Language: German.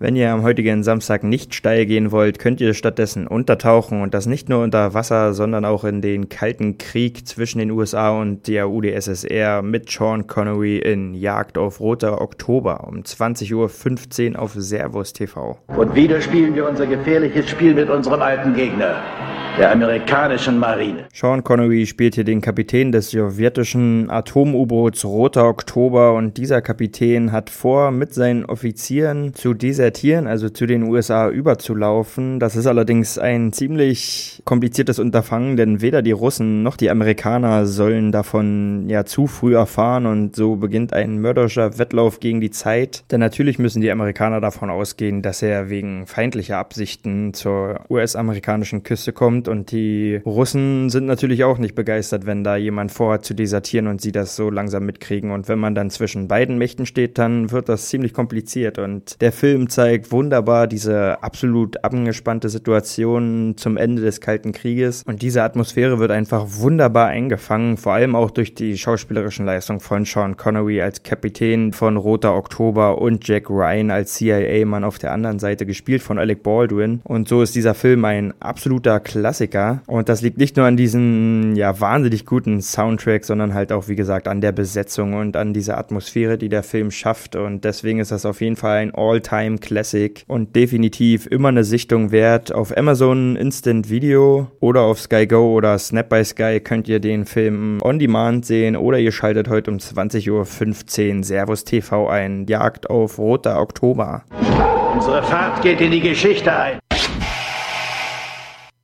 Wenn ihr am heutigen Samstag nicht steil gehen wollt, könnt ihr stattdessen untertauchen und das nicht nur unter Wasser, sondern auch in den kalten Krieg zwischen den USA und der UdSSR mit Sean Connery in Jagd auf Roter Oktober um 20.15 Uhr auf Servus TV. Und wieder spielen wir unser gefährliches Spiel mit unserem alten Gegner der amerikanischen Marine. Sean Connery spielt hier den Kapitän des sowjetischen Atom-U-Boots Roter Oktober und dieser Kapitän hat vor, mit seinen Offizieren zu desertieren, also zu den USA überzulaufen. Das ist allerdings ein ziemlich kompliziertes Unterfangen, denn weder die Russen noch die Amerikaner sollen davon ja zu früh erfahren und so beginnt ein mörderischer Wettlauf gegen die Zeit. Denn natürlich müssen die Amerikaner davon ausgehen, dass er wegen feindlicher Absichten zur US-amerikanischen Küste kommt und die Russen sind natürlich auch nicht begeistert, wenn da jemand vorhat zu desertieren und sie das so langsam mitkriegen. Und wenn man dann zwischen beiden Mächten steht, dann wird das ziemlich kompliziert. Und der Film zeigt wunderbar diese absolut angespannte Situation zum Ende des Kalten Krieges. Und diese Atmosphäre wird einfach wunderbar eingefangen, vor allem auch durch die schauspielerischen Leistungen von Sean Connery als Kapitän von Roter Oktober und Jack Ryan als CIA-Mann auf der anderen Seite, gespielt von Alec Baldwin. Und so ist dieser Film ein absoluter Klassiker Klassiker. Und das liegt nicht nur an diesem ja wahnsinnig guten Soundtrack, sondern halt auch, wie gesagt, an der Besetzung und an dieser Atmosphäre, die der Film schafft. Und deswegen ist das auf jeden Fall ein All-Time-Classic und definitiv immer eine Sichtung wert. Auf Amazon Instant Video oder auf Sky Go oder Snap by Sky könnt ihr den Film on demand sehen oder ihr schaltet heute um 20.15 Uhr Servus TV ein. Jagd auf Roter Oktober. Unsere Fahrt geht in die Geschichte ein.